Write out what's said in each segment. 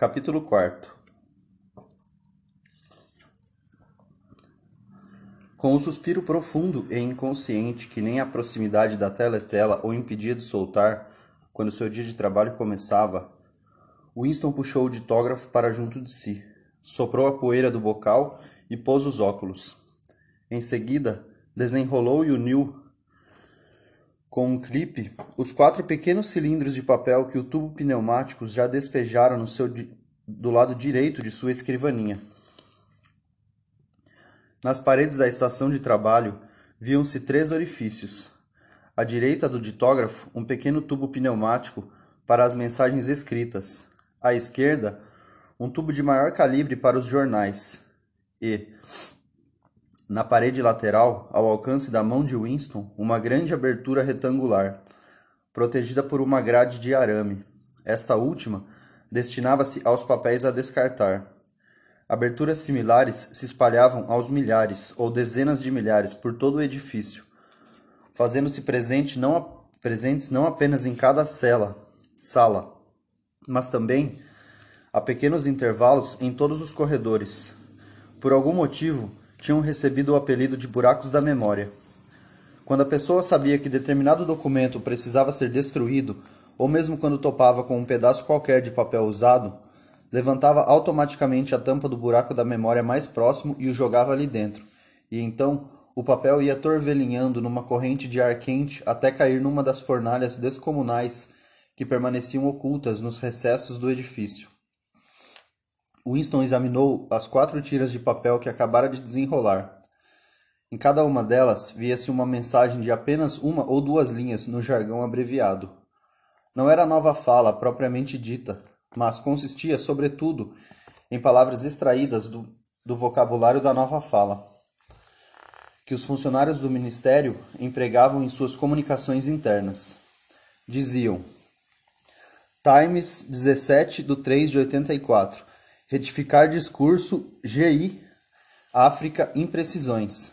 Capítulo 4 Com um suspiro profundo e inconsciente que nem a proximidade da teletela o impedia de soltar quando seu dia de trabalho começava, Winston puxou o ditógrafo para junto de si, soprou a poeira do bocal e pôs os óculos. Em seguida, desenrolou e uniu com um clipe os quatro pequenos cilindros de papel que o tubo pneumático já despejaram no seu do lado direito de sua escrivaninha. Nas paredes da estação de trabalho viam-se três orifícios. À direita do ditógrafo, um pequeno tubo pneumático para as mensagens escritas. À esquerda, um tubo de maior calibre para os jornais. E, na parede lateral, ao alcance da mão de Winston, uma grande abertura retangular, protegida por uma grade de arame. Esta última destinava-se aos papéis a descartar. Aberturas similares se espalhavam aos milhares ou dezenas de milhares por todo o edifício, fazendo-se presente não, presentes não apenas em cada cela, sala, mas também a pequenos intervalos em todos os corredores. Por algum motivo, tinham recebido o apelido de buracos da memória. Quando a pessoa sabia que determinado documento precisava ser destruído, ou mesmo quando topava com um pedaço qualquer de papel usado, levantava automaticamente a tampa do buraco da memória mais próximo e o jogava ali dentro. E então o papel ia torvelinhando numa corrente de ar quente até cair numa das fornalhas descomunais que permaneciam ocultas nos recessos do edifício. Winston examinou as quatro tiras de papel que acabara de desenrolar. Em cada uma delas via-se uma mensagem de apenas uma ou duas linhas no jargão abreviado. Não era nova fala propriamente dita, mas consistia, sobretudo, em palavras extraídas do, do vocabulário da nova fala, que os funcionários do ministério empregavam em suas comunicações internas. Diziam: Times 17 do 3 de 84. Retificar discurso GI África imprecisões.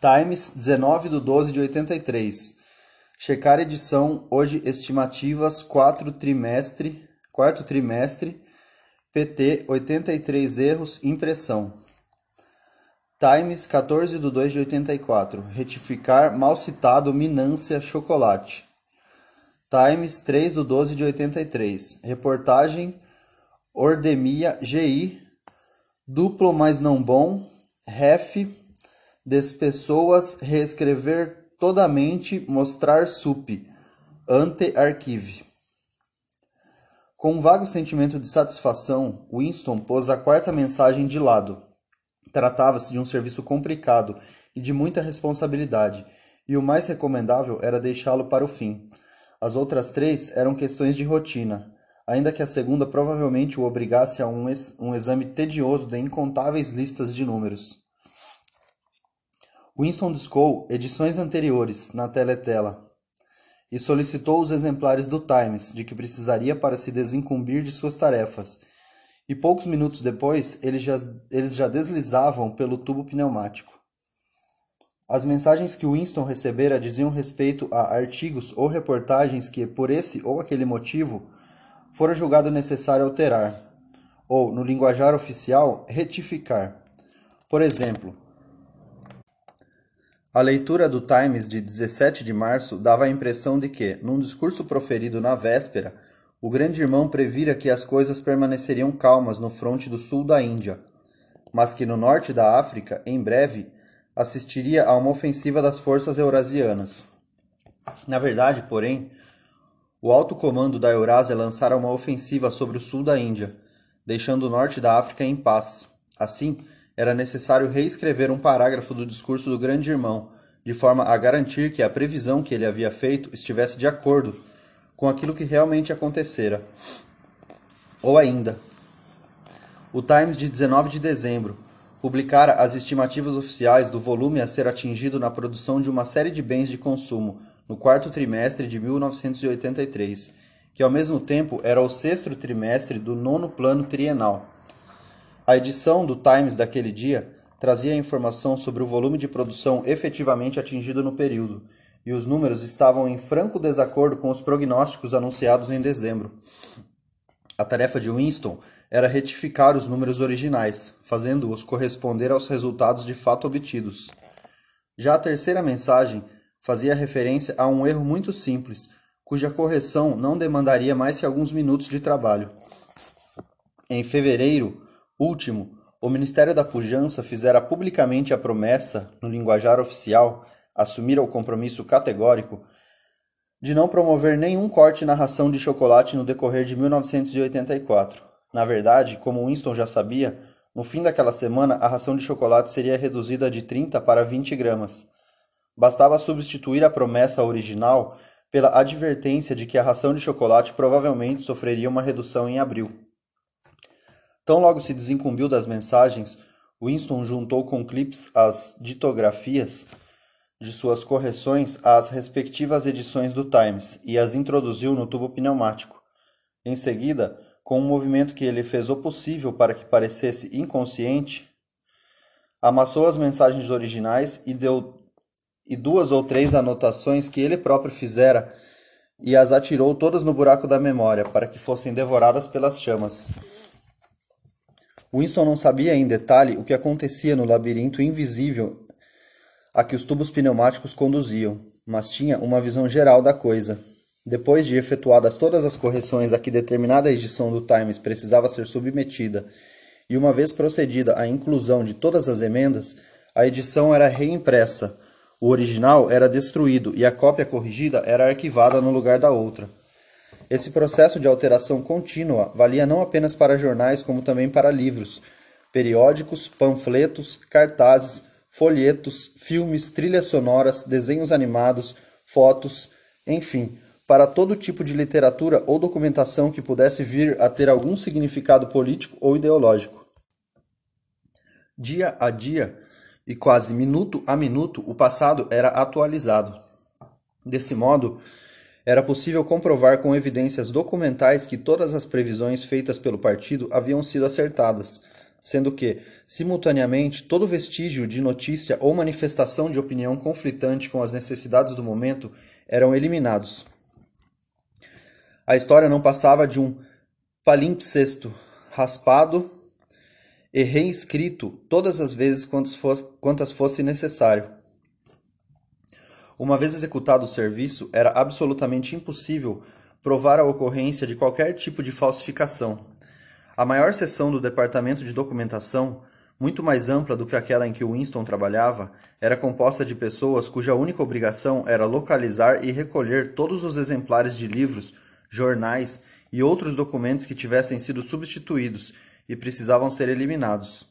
Times 19 do 12 de 83. Checar edição hoje estimativas quatro trimestre, quarto trimestre, PT 83 erros impressão. Times 14 do 2 de 84. Retificar mal citado Minância Chocolate. Times 3 do 12 de 83. Reportagem Ordemia GI. Duplo mas não bom. Ref. Despessoas reescrever todamente mostrar sup, ante archive. Com um vago sentimento de satisfação, Winston pôs a quarta mensagem de lado. Tratava-se de um serviço complicado e de muita responsabilidade, e o mais recomendável era deixá-lo para o fim. As outras três eram questões de rotina, ainda que a segunda provavelmente o obrigasse a um, ex um exame tedioso de incontáveis listas de números. Winston discou edições anteriores na teletela e solicitou os exemplares do Times de que precisaria para se desincumbir de suas tarefas. E poucos minutos depois, eles já, eles já deslizavam pelo tubo pneumático. As mensagens que Winston recebera diziam respeito a artigos ou reportagens que, por esse ou aquele motivo, fora julgado necessário alterar, ou, no linguajar oficial, retificar. Por exemplo, a leitura do Times de 17 de março dava a impressão de que, num discurso proferido na véspera, o grande irmão previra que as coisas permaneceriam calmas no fronte do sul da Índia, mas que no norte da África, em breve, assistiria a uma ofensiva das forças eurasianas. Na verdade, porém, o alto comando da Eurásia lançara uma ofensiva sobre o sul da Índia, deixando o norte da África em paz. Assim, era necessário reescrever um parágrafo do discurso do grande irmão, de forma a garantir que a previsão que ele havia feito estivesse de acordo com aquilo que realmente acontecera. Ou ainda, o Times de 19 de dezembro publicara as estimativas oficiais do volume a ser atingido na produção de uma série de bens de consumo no quarto trimestre de 1983, que ao mesmo tempo era o sexto trimestre do nono plano trienal. A edição do Times daquele dia trazia informação sobre o volume de produção efetivamente atingido no período, e os números estavam em franco desacordo com os prognósticos anunciados em dezembro. A tarefa de Winston era retificar os números originais, fazendo-os corresponder aos resultados de fato obtidos. Já a terceira mensagem fazia referência a um erro muito simples, cuja correção não demandaria mais que alguns minutos de trabalho. Em fevereiro último, o Ministério da Pujança fizera publicamente a promessa, no linguajar oficial, assumira o compromisso categórico de não promover nenhum corte na ração de chocolate no decorrer de 1984. Na verdade, como Winston já sabia, no fim daquela semana a ração de chocolate seria reduzida de 30 para 20 gramas. Bastava substituir a promessa original pela advertência de que a ração de chocolate provavelmente sofreria uma redução em abril. Tão logo se desincumbiu das mensagens, Winston juntou com clips as ditografias de suas correções às respectivas edições do Times e as introduziu no tubo pneumático. Em seguida, com um movimento que ele fez o possível para que parecesse inconsciente, amassou as mensagens originais e deu e duas ou três anotações que ele próprio fizera e as atirou todas no buraco da memória para que fossem devoradas pelas chamas. Winston não sabia em detalhe o que acontecia no labirinto invisível a que os tubos pneumáticos conduziam, mas tinha uma visão geral da coisa. Depois de efetuadas todas as correções a que determinada edição do Times precisava ser submetida, e uma vez procedida a inclusão de todas as emendas, a edição era reimpressa, o original era destruído e a cópia corrigida era arquivada no lugar da outra. Esse processo de alteração contínua valia não apenas para jornais, como também para livros, periódicos, panfletos, cartazes, folhetos, filmes, trilhas sonoras, desenhos animados, fotos, enfim, para todo tipo de literatura ou documentação que pudesse vir a ter algum significado político ou ideológico. Dia a dia e quase minuto a minuto, o passado era atualizado. Desse modo, era possível comprovar com evidências documentais que todas as previsões feitas pelo partido haviam sido acertadas, sendo que, simultaneamente, todo vestígio de notícia ou manifestação de opinião conflitante com as necessidades do momento eram eliminados. A história não passava de um palimpsesto raspado e reescrito todas as vezes quantas fosse necessário. Uma vez executado o serviço, era absolutamente impossível provar a ocorrência de qualquer tipo de falsificação. A maior seção do departamento de documentação, muito mais ampla do que aquela em que Winston trabalhava, era composta de pessoas cuja única obrigação era localizar e recolher todos os exemplares de livros, jornais e outros documentos que tivessem sido substituídos e precisavam ser eliminados.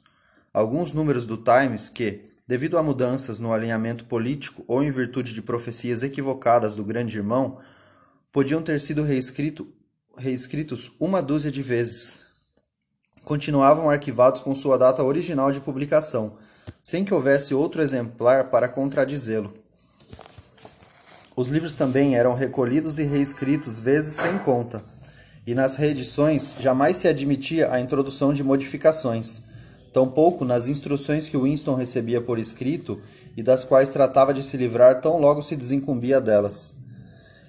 Alguns números do Times que, devido a mudanças no alinhamento político ou em virtude de profecias equivocadas do Grande Irmão, podiam ter sido reescrito, reescritos uma dúzia de vezes. Continuavam arquivados com sua data original de publicação, sem que houvesse outro exemplar para contradizê-lo. Os livros também eram recolhidos e reescritos vezes sem conta, e nas reedições jamais se admitia a introdução de modificações tampouco nas instruções que Winston recebia por escrito e das quais tratava de se livrar tão logo se desincumbia delas.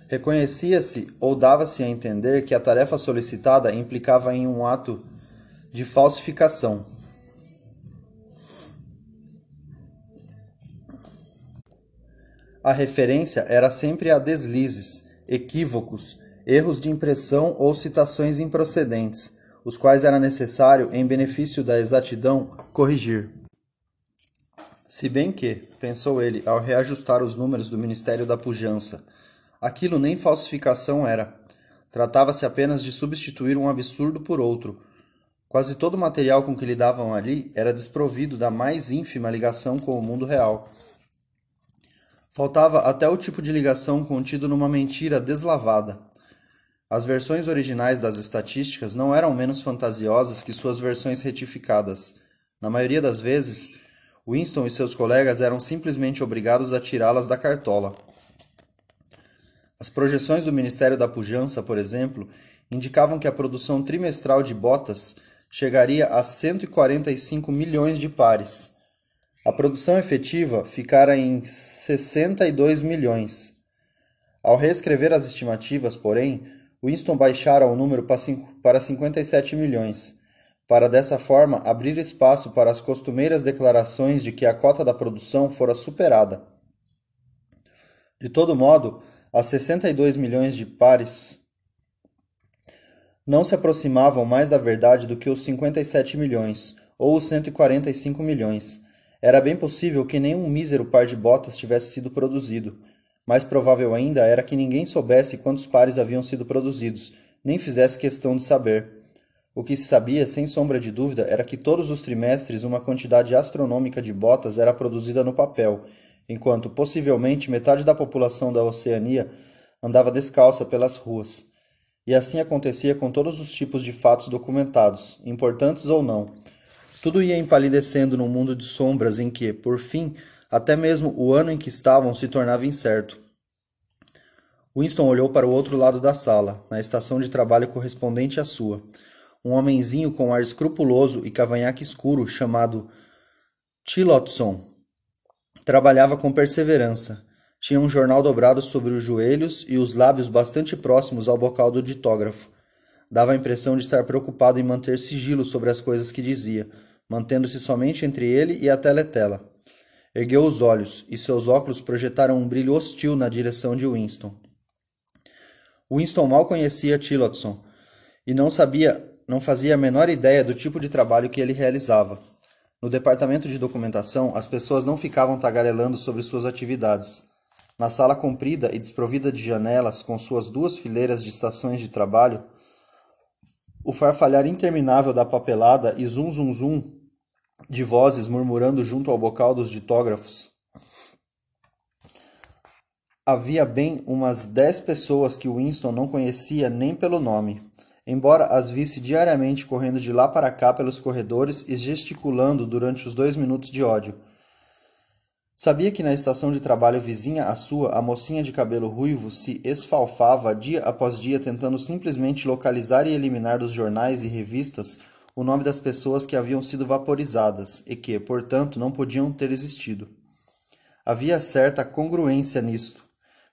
Reconhecia-se ou dava-se a entender que a tarefa solicitada implicava em um ato de falsificação. A referência era sempre a deslizes, equívocos, erros de impressão ou citações improcedentes os quais era necessário, em benefício da exatidão, corrigir. Se bem que, pensou ele, ao reajustar os números do Ministério da Pujança, aquilo nem falsificação era. Tratava-se apenas de substituir um absurdo por outro. Quase todo o material com que lidavam ali era desprovido da mais ínfima ligação com o mundo real. Faltava até o tipo de ligação contido numa mentira deslavada. As versões originais das estatísticas não eram menos fantasiosas que suas versões retificadas. Na maioria das vezes, Winston e seus colegas eram simplesmente obrigados a tirá-las da cartola. As projeções do Ministério da Pujança, por exemplo, indicavam que a produção trimestral de botas chegaria a 145 milhões de pares. A produção efetiva ficara em 62 milhões. Ao reescrever as estimativas, porém, Winston baixara o número para 57 milhões, para dessa forma abrir espaço para as costumeiras declarações de que a cota da produção fora superada. De todo modo, as 62 milhões de pares não se aproximavam mais da verdade do que os 57 milhões, ou os 145 milhões. Era bem possível que nenhum mísero par de botas tivesse sido produzido. Mais provável ainda era que ninguém soubesse quantos pares haviam sido produzidos, nem fizesse questão de saber. O que se sabia, sem sombra de dúvida, era que todos os trimestres uma quantidade astronômica de botas era produzida no papel, enquanto possivelmente metade da população da Oceania andava descalça pelas ruas. E assim acontecia com todos os tipos de fatos documentados, importantes ou não. Tudo ia empalidecendo num mundo de sombras em que, por fim, até mesmo o ano em que estavam se tornava incerto. Winston olhou para o outro lado da sala, na estação de trabalho correspondente à sua. Um homenzinho com ar escrupuloso e cavanhaque escuro chamado Tillotson trabalhava com perseverança tinha um jornal dobrado sobre os joelhos e os lábios bastante próximos ao bocal do ditógrafo. Dava a impressão de estar preocupado em manter sigilo sobre as coisas que dizia, mantendo-se somente entre ele e a teletela. Ergueu os olhos, e seus óculos projetaram um brilho hostil na direção de Winston. Winston mal conhecia Tillotson e não sabia, não fazia a menor ideia do tipo de trabalho que ele realizava. No departamento de documentação, as pessoas não ficavam tagarelando sobre suas atividades. Na sala comprida e desprovida de janelas, com suas duas fileiras de estações de trabalho, o farfalhar interminável da papelada e zum zum zum de vozes murmurando junto ao bocal dos ditógrafos. Havia bem umas dez pessoas que Winston não conhecia nem pelo nome, embora as visse diariamente correndo de lá para cá pelos corredores e gesticulando durante os dois minutos de ódio Sabia que na estação de trabalho vizinha à sua, a mocinha de cabelo ruivo se esfalfava dia após dia tentando simplesmente localizar e eliminar dos jornais e revistas o nome das pessoas que haviam sido vaporizadas e que, portanto, não podiam ter existido. Havia certa congruência nisto,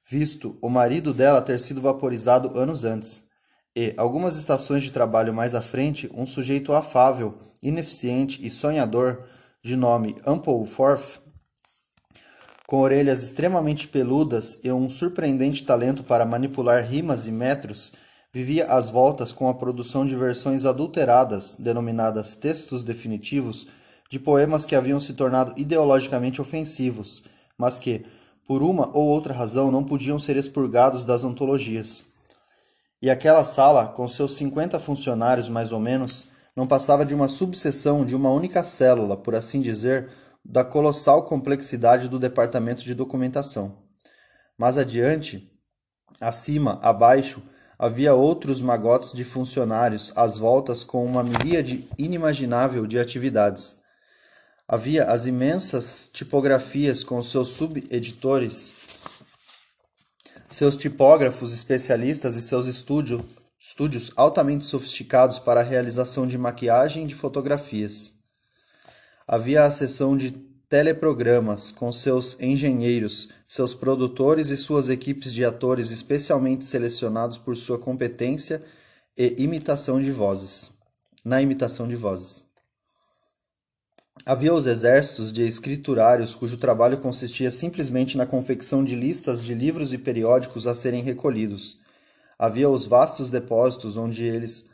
visto o marido dela ter sido vaporizado anos antes, e, algumas estações de trabalho mais à frente, um sujeito afável, ineficiente e sonhador, de nome Ampleforth, com orelhas extremamente peludas e um surpreendente talento para manipular rimas e metros, vivia às voltas com a produção de versões adulteradas, denominadas textos definitivos, de poemas que haviam se tornado ideologicamente ofensivos, mas que, por uma ou outra razão, não podiam ser expurgados das antologias. E aquela sala, com seus cinquenta funcionários mais ou menos, não passava de uma subseção de uma única célula, por assim dizer, da colossal complexidade do departamento de documentação. Mais adiante, acima, abaixo, havia outros magotes de funcionários às voltas com uma miríade inimaginável de atividades. Havia as imensas tipografias com seus subeditores, seus tipógrafos especialistas e seus estúdio, estúdios altamente sofisticados para a realização de maquiagem de fotografias. Havia a seção de teleprogramas, com seus engenheiros, seus produtores e suas equipes de atores especialmente selecionados por sua competência e imitação de vozes. Na imitação de vozes. Havia os exércitos de escriturários cujo trabalho consistia simplesmente na confecção de listas de livros e periódicos a serem recolhidos. Havia os vastos depósitos onde eles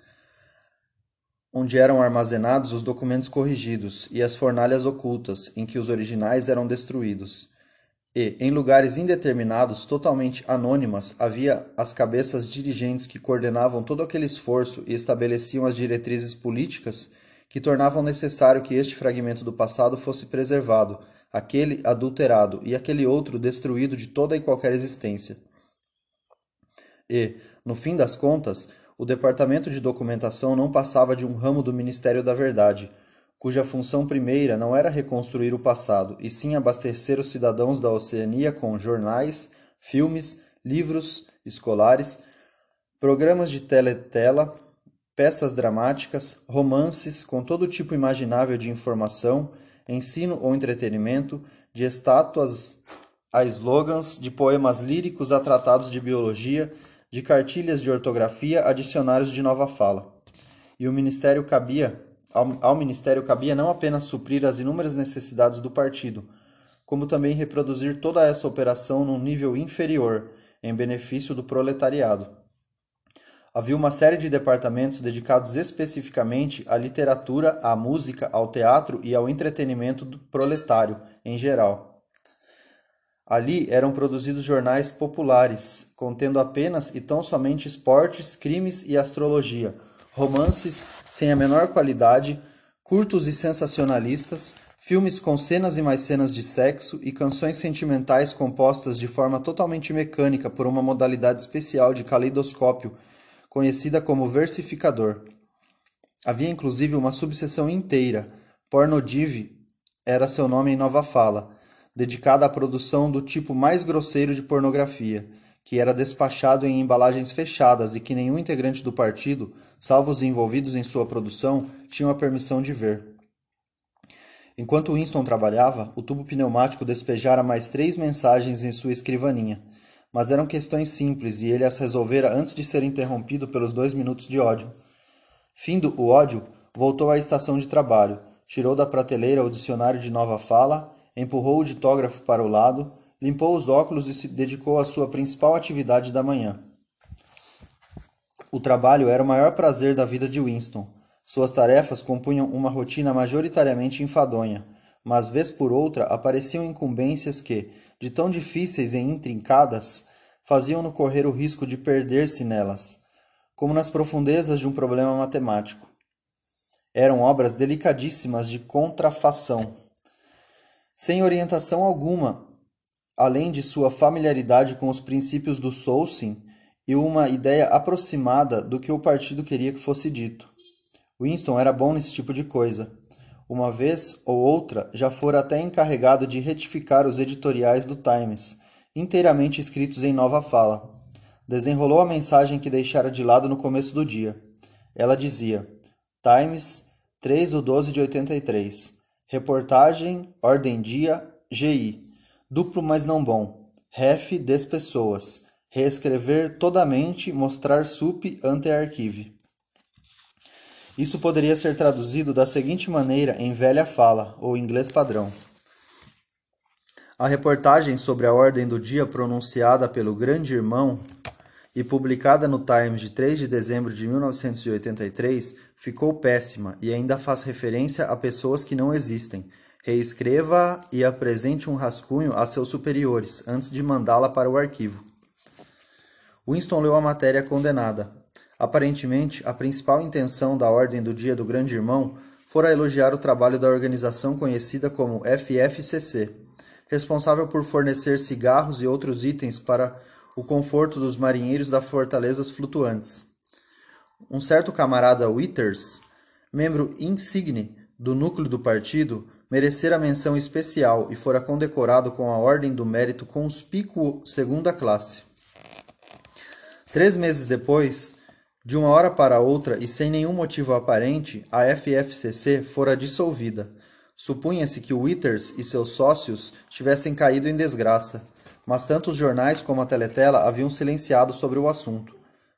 onde eram armazenados os documentos corrigidos e as fornalhas ocultas, em que os originais eram destruídos. E, em lugares indeterminados, totalmente anônimas, havia as cabeças dirigentes que coordenavam todo aquele esforço e estabeleciam as diretrizes políticas que tornavam necessário que este fragmento do passado fosse preservado, aquele adulterado e aquele outro destruído de toda e qualquer existência. E, no fim das contas, o Departamento de Documentação não passava de um ramo do Ministério da Verdade, cuja função primeira não era reconstruir o passado, e sim abastecer os cidadãos da Oceania com jornais, filmes, livros escolares, programas de teletela, peças dramáticas, romances com todo tipo imaginável de informação, ensino ou entretenimento, de estátuas a slogans, de poemas líricos a tratados de biologia, de cartilhas de ortografia a dicionários de nova fala. E o ministério cabia ao, ao ministério cabia não apenas suprir as inúmeras necessidades do partido, como também reproduzir toda essa operação num nível inferior, em benefício do proletariado. Havia uma série de departamentos dedicados especificamente à literatura, à música, ao teatro e ao entretenimento do proletário em geral. Ali eram produzidos jornais populares, contendo apenas e tão somente esportes, crimes e astrologia, romances sem a menor qualidade, curtos e sensacionalistas, filmes com cenas e mais cenas de sexo e canções sentimentais compostas de forma totalmente mecânica por uma modalidade especial de caleidoscópio, conhecida como versificador. Havia inclusive uma subseção inteira, Pornodiv era seu nome em nova fala, dedicada à produção do tipo mais grosseiro de pornografia que era despachado em embalagens fechadas e que nenhum integrante do partido, salvo os envolvidos em sua produção, tinham a permissão de ver. Enquanto Winston trabalhava, o tubo pneumático despejara mais três mensagens em sua escrivaninha, mas eram questões simples e ele as resolvera antes de ser interrompido pelos dois minutos de ódio. Findo o ódio, voltou à estação de trabalho, tirou da prateleira o dicionário de nova fala, empurrou o ditógrafo para o lado, limpou os óculos e se dedicou à sua principal atividade da manhã. O trabalho era o maior prazer da vida de Winston. Suas tarefas compunham uma rotina majoritariamente enfadonha, mas vez por outra apareciam incumbências que, de tão difíceis e intrincadas, faziam-no correr o risco de perder-se nelas, como nas profundezas de um problema matemático. Eram obras delicadíssimas de contrafação. Sem orientação alguma, além de sua familiaridade com os princípios do Solsim e uma ideia aproximada do que o partido queria que fosse dito. Winston era bom nesse tipo de coisa. Uma vez ou outra já fora até encarregado de retificar os editoriais do Times, inteiramente escritos em nova fala. Desenrolou a mensagem que deixara de lado no começo do dia. Ela dizia: Times, 3 do 12 de 83. Reportagem, Ordem Dia, GI. Duplo mas não bom. Ref des pessoas. Reescrever todamente, mostrar sup ante arquive. Isso poderia ser traduzido da seguinte maneira em velha fala, ou inglês padrão. A reportagem sobre a ordem do dia pronunciada pelo Grande Irmão e publicada no Times de 3 de dezembro de 1983 ficou péssima e ainda faz referência a pessoas que não existem, Reescreva e apresente um rascunho a seus superiores antes de mandá-la para o arquivo. Winston leu a matéria condenada. Aparentemente, a principal intenção da Ordem do Dia do Grande Irmão fora elogiar o trabalho da organização conhecida como FFCC, responsável por fornecer cigarros e outros itens para o conforto dos marinheiros das fortalezas flutuantes. Um certo camarada Withers, membro insigne do núcleo do partido, merecera menção especial e fora condecorado com a Ordem do Mérito Conspícuo Segunda Classe. Três meses depois, de uma hora para outra e sem nenhum motivo aparente, a FFCC fora dissolvida. Supunha-se que Withers e seus sócios tivessem caído em desgraça, mas tanto os jornais como a Teletela haviam silenciado sobre o assunto.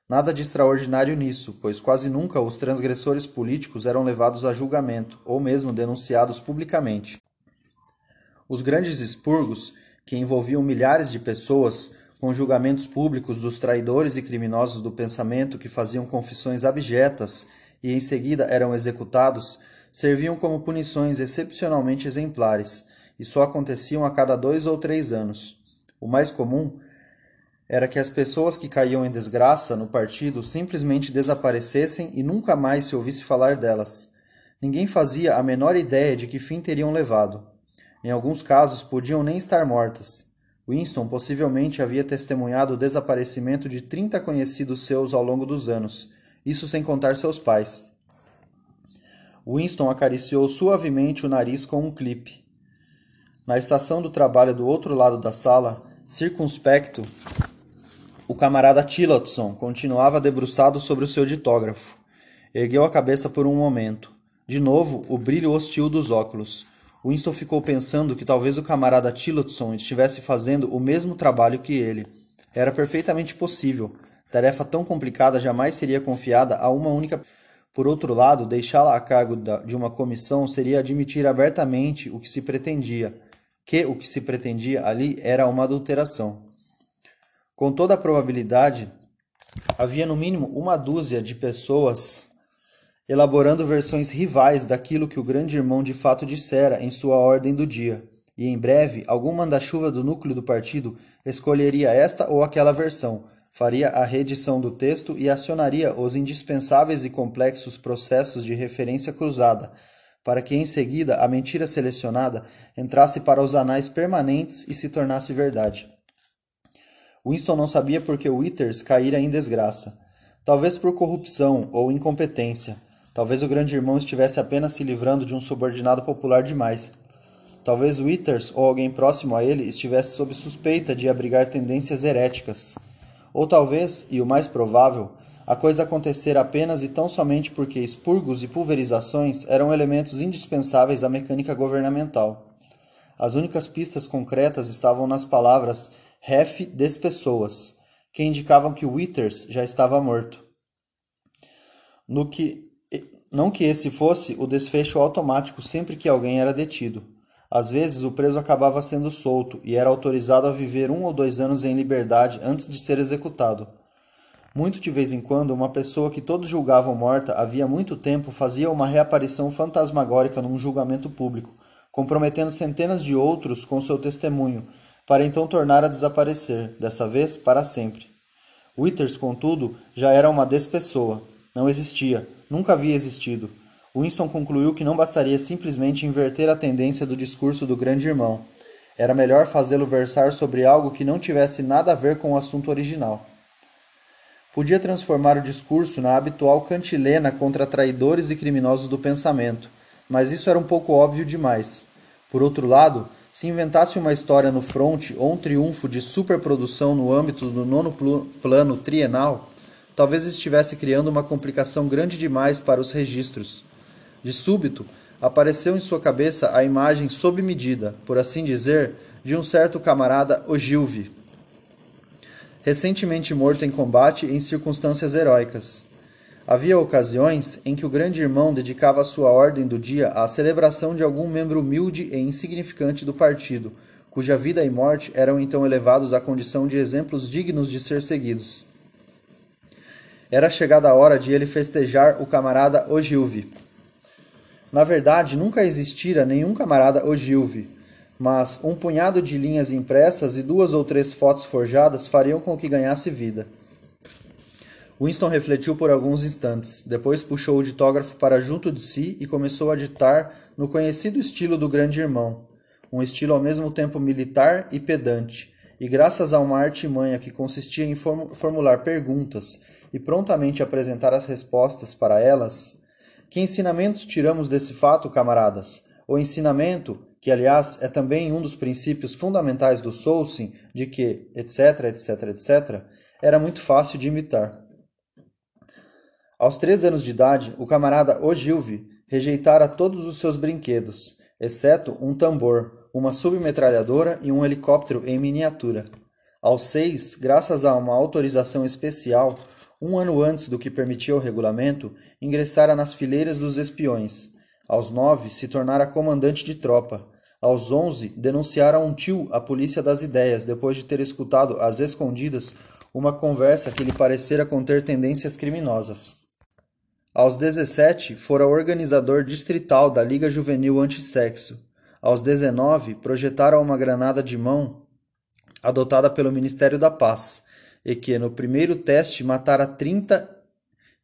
Nada de extraordinário nisso, pois quase nunca os transgressores políticos eram levados a julgamento ou mesmo denunciados publicamente. Os grandes expurgos, que envolviam milhares de pessoas, com julgamentos públicos dos traidores e criminosos do pensamento que faziam confissões abjetas e em seguida eram executados, serviam como punições excepcionalmente exemplares e só aconteciam a cada dois ou três anos. O mais comum era que as pessoas que caíam em desgraça no partido simplesmente desaparecessem e nunca mais se ouvisse falar delas. Ninguém fazia a menor ideia de que fim teriam levado. Em alguns casos podiam nem estar mortas. Winston possivelmente havia testemunhado o desaparecimento de 30 conhecidos seus ao longo dos anos, isso sem contar seus pais. Winston acariciou suavemente o nariz com um clipe. Na estação do trabalho do outro lado da sala, circunspecto, o camarada Tillotson continuava debruçado sobre o seu ditógrafo. Ergueu a cabeça por um momento. De novo, o brilho hostil dos óculos. Winston ficou pensando que talvez o camarada Tillotson estivesse fazendo o mesmo trabalho que ele. Era perfeitamente possível. Tarefa tão complicada jamais seria confiada a uma única. Por outro lado, deixá-la a cargo de uma comissão seria admitir abertamente o que se pretendia, que o que se pretendia ali era uma adulteração. Com toda a probabilidade, havia no mínimo uma dúzia de pessoas elaborando versões rivais daquilo que o grande irmão de fato dissera em sua ordem do dia, e em breve algum manda-chuva do núcleo do partido escolheria esta ou aquela versão, faria a reedição do texto e acionaria os indispensáveis e complexos processos de referência cruzada, para que em seguida a mentira selecionada entrasse para os anais permanentes e se tornasse verdade. Winston não sabia por que Withers caíra em desgraça. Talvez por corrupção ou incompetência. Talvez o grande irmão estivesse apenas se livrando de um subordinado popular demais. Talvez Withers ou alguém próximo a ele estivesse sob suspeita de abrigar tendências heréticas. Ou talvez, e o mais provável, a coisa acontecer apenas e tão somente porque expurgos e pulverizações eram elementos indispensáveis à mecânica governamental. As únicas pistas concretas estavam nas palavras ref des pessoas, que indicavam que Withers já estava morto. No que não que esse fosse o desfecho automático sempre que alguém era detido. Às vezes, o preso acabava sendo solto e era autorizado a viver um ou dois anos em liberdade antes de ser executado. Muito de vez em quando, uma pessoa que todos julgavam morta havia muito tempo fazia uma reaparição fantasmagórica num julgamento público, comprometendo centenas de outros com seu testemunho, para então tornar a desaparecer, dessa vez para sempre. Withers, contudo, já era uma despessoa. Não existia, nunca havia existido. Winston concluiu que não bastaria simplesmente inverter a tendência do discurso do grande irmão. Era melhor fazê-lo versar sobre algo que não tivesse nada a ver com o assunto original. Podia transformar o discurso na habitual cantilena contra traidores e criminosos do pensamento, mas isso era um pouco óbvio demais. Por outro lado, se inventasse uma história no fronte ou um triunfo de superprodução no âmbito do nono plano trienal, talvez estivesse criando uma complicação grande demais para os registros. De súbito, apareceu em sua cabeça a imagem sob medida, por assim dizer, de um certo camarada Ogilvy, recentemente morto em combate em circunstâncias heróicas. Havia ocasiões em que o grande irmão dedicava sua ordem do dia à celebração de algum membro humilde e insignificante do partido, cuja vida e morte eram então elevados à condição de exemplos dignos de ser seguidos. Era chegada a hora de ele festejar o camarada Ogilvy, na verdade, nunca existira nenhum camarada Ogilvy, mas um punhado de linhas impressas e duas ou três fotos forjadas fariam com que ganhasse vida. Winston refletiu por alguns instantes, depois puxou o ditógrafo para junto de si e começou a ditar no conhecido estilo do grande irmão, um estilo ao mesmo tempo militar e pedante, e graças a uma artimanha que consistia em formular perguntas e prontamente apresentar as respostas para elas, que ensinamentos tiramos desse fato, camaradas? O ensinamento, que aliás é também um dos princípios fundamentais do Soulsing, de que, etc, etc, etc, era muito fácil de imitar. Aos três anos de idade, o camarada Ogilvy rejeitara todos os seus brinquedos, exceto um tambor, uma submetralhadora e um helicóptero em miniatura. Aos seis, graças a uma autorização especial, um ano antes do que permitia o regulamento, ingressara nas fileiras dos espiões. Aos nove, se tornara comandante de tropa. Aos onze, denunciara um tio à polícia das ideias, depois de ter escutado, às escondidas, uma conversa que lhe parecera conter tendências criminosas. Aos dezessete, fora organizador distrital da Liga Juvenil Antissexo. Aos dezenove, projetara uma granada de mão adotada pelo Ministério da Paz e que, no primeiro teste, matara 30,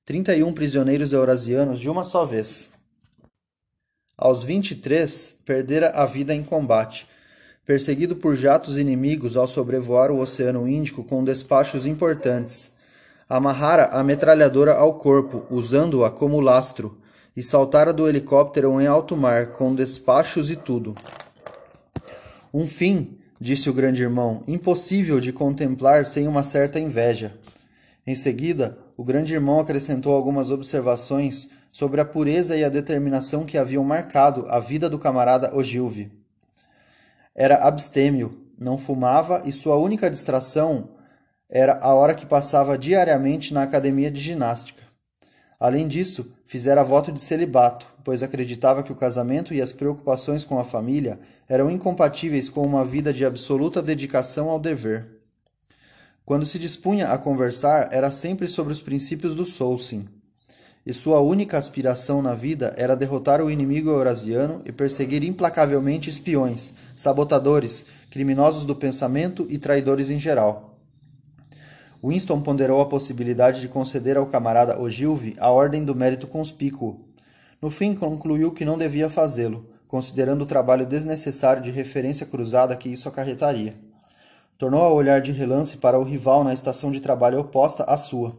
31 prisioneiros eurasianos de uma só vez. Aos 23, perdera a vida em combate, perseguido por jatos inimigos ao sobrevoar o Oceano Índico com despachos importantes. Amarrara a metralhadora ao corpo, usando-a como lastro, e saltara do helicóptero em alto mar, com despachos e tudo. Um fim disse o grande irmão, impossível de contemplar sem uma certa inveja. Em seguida, o grande irmão acrescentou algumas observações sobre a pureza e a determinação que haviam marcado a vida do camarada Ogilvy. Era abstêmio, não fumava e sua única distração era a hora que passava diariamente na academia de ginástica. Além disso, fizera voto de celibato, pois acreditava que o casamento e as preocupações com a família eram incompatíveis com uma vida de absoluta dedicação ao dever. Quando se dispunha a conversar, era sempre sobre os princípios do Soulsin, e sua única aspiração na vida era derrotar o inimigo eurasiano e perseguir implacavelmente espiões, sabotadores, criminosos do pensamento e traidores em geral. Winston ponderou a possibilidade de conceder ao camarada Ogilvy a Ordem do Mérito Conspícuo. No fim, concluiu que não devia fazê-lo, considerando o trabalho desnecessário de referência cruzada que isso acarretaria. Tornou a olhar de relance para o rival na estação de trabalho oposta à sua.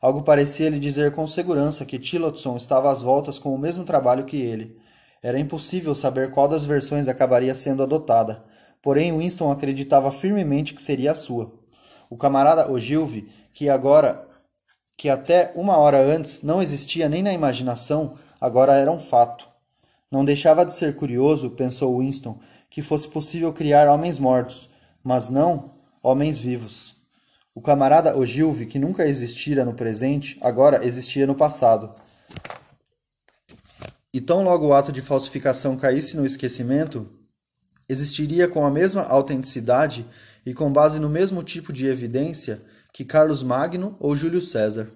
Algo parecia lhe dizer com segurança que Tillotson estava às voltas com o mesmo trabalho que ele. Era impossível saber qual das versões acabaria sendo adotada, porém Winston acreditava firmemente que seria a sua. O camarada Ogilvy, que agora que até uma hora antes não existia nem na imaginação, agora era um fato. Não deixava de ser curioso, pensou Winston, que fosse possível criar homens mortos, mas não homens vivos. O camarada Ogilvy, que nunca existira no presente, agora existia no passado. E tão logo o ato de falsificação caísse no esquecimento, existiria com a mesma autenticidade e com base no mesmo tipo de evidência que Carlos Magno ou Júlio César.